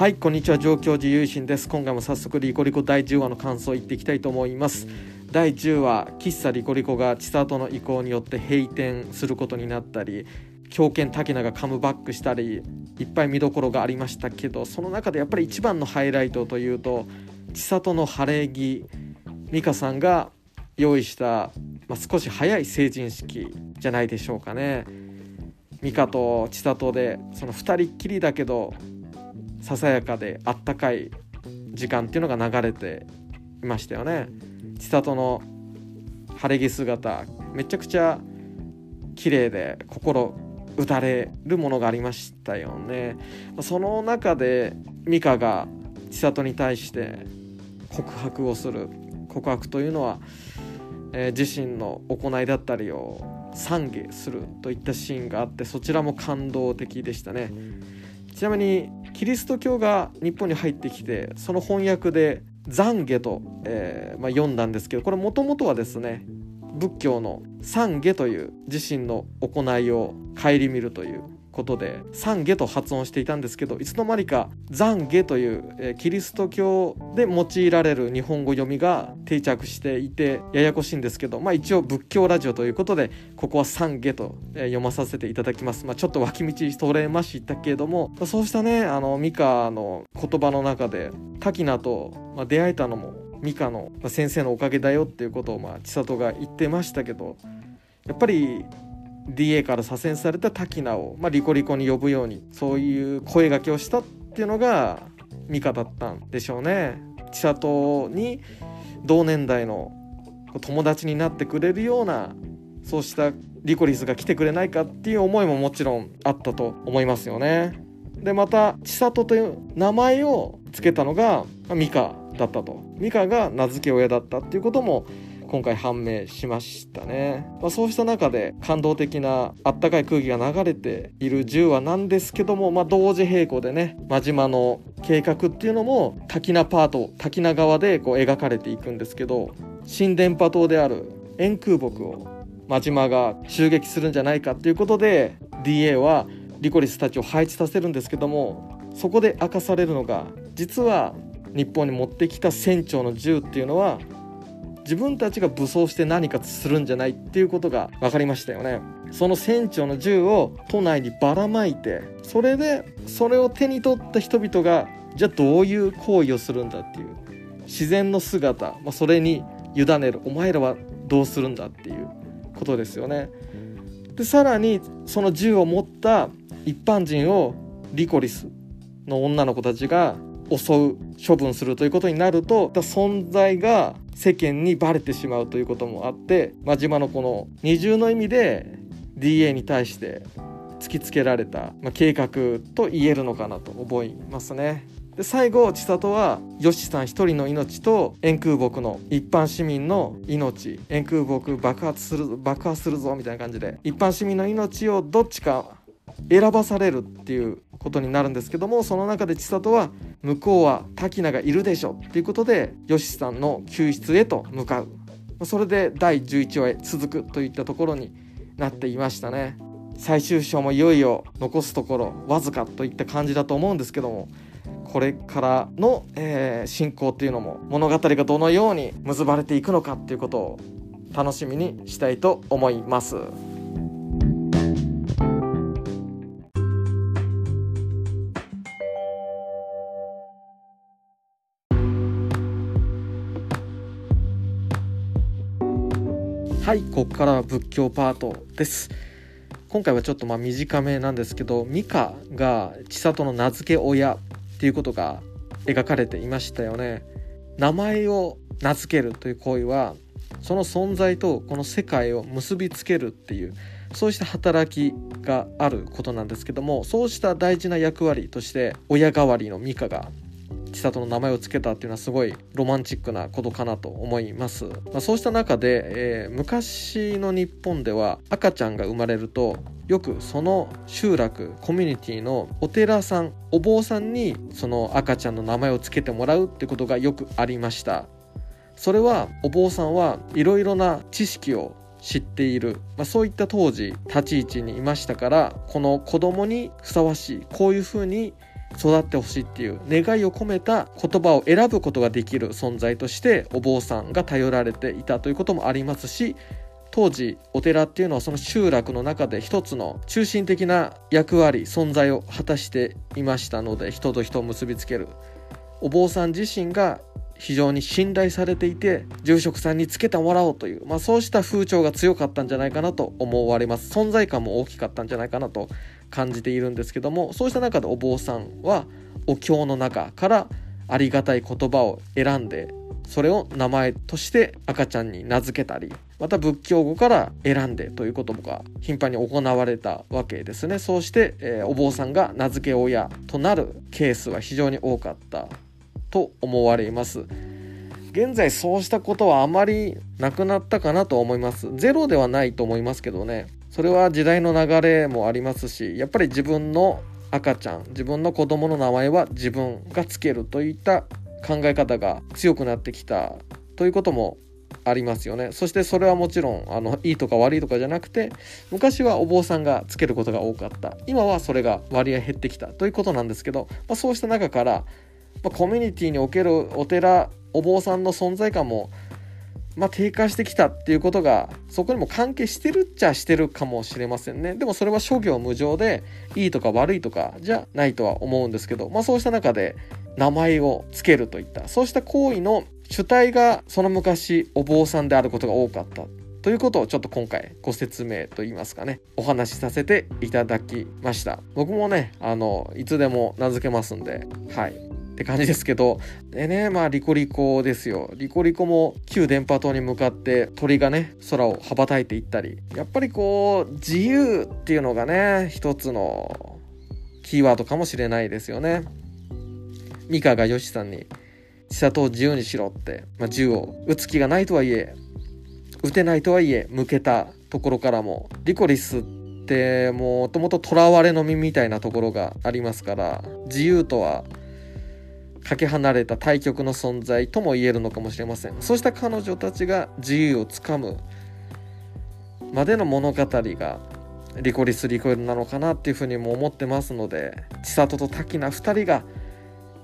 はいこんにちは。上京寺ゆいしんです。今回も早速リコリコ第10話の感想を言っていきたいと思います。第10話喫茶リコリコが千里の意向によって閉店することになったり狂犬滝名がカムバックしたりいっぱい見どころがありましたけどその中でやっぱり一番のハイライトというと千里の晴れ着美香さんが用意した、まあ、少し早い成人式じゃないでしょうかね。美香と千里でその2人っきりだけどささやかであったかい時間っていうのが流れていましたよね。千里の晴れ着姿めちゃくちゃ綺麗で心打たれるものがありましたよね。その中で美香が千里に対して告白をする。告白というのは、えー、自身の行いだったりを賛美するといったシーンがあってそちらも感動的でしたね。ちなみにキリスト教が日本に入ってきてその翻訳で懺悔と、えーまあ、読んだんですけどこれもともとはですね仏教の懺悔という自身の行いを顧みるということで懺悔と発音していたんですけどいつの間にか懺悔という、えー、キリスト教で用いられる日本語読みが定着していてややこしいんですけど、まあ、一応仏教ラジオということでここは懺悔と、えー、読まさせていただきます、まあ、ちょっと脇道取れましたけれどもそうしたねあのミカの言葉の中で滝名と、まあ、出会えたのもミカの先生のおかげだよっていうことをまあ千里が言ってましたけどやっぱり DA から左遷された滝名を、まあ、リコリコに呼ぶようにそういう声がけをしたっていうのがミカだったんでしょうね。千里に同年代の友達になってくれるようなそうしたリコリスが来てくれないかっていう思いももちろんあったと思いますよね。でまた千里という名前を付けたのがミカだったとミカが名付け親だったっていうことも今回判明しましたね、まあ、そうした中で感動的なあったかい空気が流れている10話なんですけども、まあ、同時並行でね真島の計画っていうのも滝名パート滝名側でこう描かれていくんですけど新電波塔である円空木を真島が襲撃するんじゃないかっていうことで DA はリコリスたちを配置させるんですけどもそこで明かされるのが実は日本に持ってきた船長の銃っていうのは自分たちが武装して何かするんじゃないっていうことが分かりましたよね。その船長の銃を都内にばらまいてそれでそれを手に取った人々がじゃあどういう行為をするんだっていう自然の姿、まあ、それに委ねるお前らはどうするんだっていうことですよね。でさらにその銃を持った一般人をリコリスの女の子たちが襲う処分するということになると存在が世間にバレてしまうということもあって真島のこの二重の意味で DA に対して突きつけられた、まあ、計画と言えるのかなと思いますね。で最後千里はヨシさん一人の命と円空木の一般市民の命円空木爆発する爆発するぞみたいな感じで一般市民の命をどっちか選ばされるっていうことになるんですけどもその中で千里は向こうは滝名がいるでしょっていうことでヨシさんの救出へと向かうそれで第11話へ続くといったところになっていましたね最終章もいよいよ残すところわずかといった感じだと思うんですけどもこれからの、えー、進行っていうのも物語がどのように結ばれていくのかっていうことを楽しみにしたいと思います。はいここからは仏教パートです。今回はちょっとまあ短めなんですけどミカが千里の名付け親っていうことが描かれていましたよね。名前を名付けるという行為はその存在とこの世界を結びつけるっていうそうした働きがあることなんですけどもそうした大事な役割として親代わりのミカが千里の名前を付けたっていうのはすごいロマンチックなことかなと思います、まあ、そうした中で、えー、昔の日本では赤ちゃんが生まれるとよくその集落コミュニティのお寺さんお坊さんにその赤ちゃんの名前を付けてもらうってことがよくありました。それはお坊さんはいろいろな知識を知っている、まあ、そういった当時立ち位置にいましたからこの子供にふさわしいこういうふうに育ってほしいっていう願いを込めた言葉を選ぶことができる存在としてお坊さんが頼られていたということもありますし当時お寺っていうのはその集落の中で一つの中心的な役割存在を果たしていましたので人と人を結びつける。お坊さん自身が非常に信頼されていて住職さんにつけてもらおうという、まあ、そうした風潮が強かったんじゃないかなと思われます。存在感も大きかったんじゃないかなと感じているんですけどもそうした中でお坊さんはお経の中からありがたい言葉を選んでそれを名前として赤ちゃんに名付けたりまた仏教語から選んでということが頻繁に行われたわけですね。そうして、えー、お坊さんが名付け親となるケースは非常に多かった。と思われます。現在そうしたことはあまりなくなったかなと思います。ゼロではないと思いますけどね。それは時代の流れもありますしやっぱり自分の赤ちゃん自分の子供の名前は自分がつけるといった考え方が強くなってきたということもありますよね。そしてそれはもちろんあのいいとか悪いとかじゃなくて昔はお坊さんがつけることが多かった。今はそれが割合減ってきたということなんですけど、まあ、そうした中から、まあ、コミュニティにおけるお寺お坊さんの存在感もまあ、低下してきたっていうことがそこにも関係してるっちゃしてるかもしれませんね。でもそれは諸行無常でいいとか悪いとかじゃないとは思うんですけど、まあ、そうした中で名前を付けるといったそうした行為の主体がその昔お坊さんであることが多かった。ということをちょっと今回ご説明といいますかね。お話しさせていただきました。僕もねあのいつでも名付けますんではい。って感じですけど。でねまあリコリコですよ。リコリコも旧電波塔に向かって鳥がね空を羽ばたいていったり。やっぱりこう自由っていうのがね一つのキーワードかもしれないですよね。ミカがヨシさんに千里を自由にしろって、まあ、銃を撃つ気がないとはいえ撃てないとはいえ向けたところからもリコリスってもともと囚われの身みたいなところがありますから自由とはかけ離れた対極の存在とも言えるのかもしれません。そうした彼女たちが自由をつかむまでの物語がリコリス・リコイルなのかなっていうふうにも思ってますので千里と滝名2人が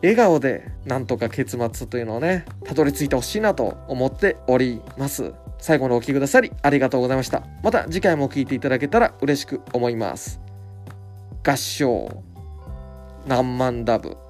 笑顔でなんとか結末というのをねたどり着いてほしいなと思っております。最後のお聴きくださりありがとうございました。また次回も聴いていただけたら嬉しく思います。合唱。何万ダブ。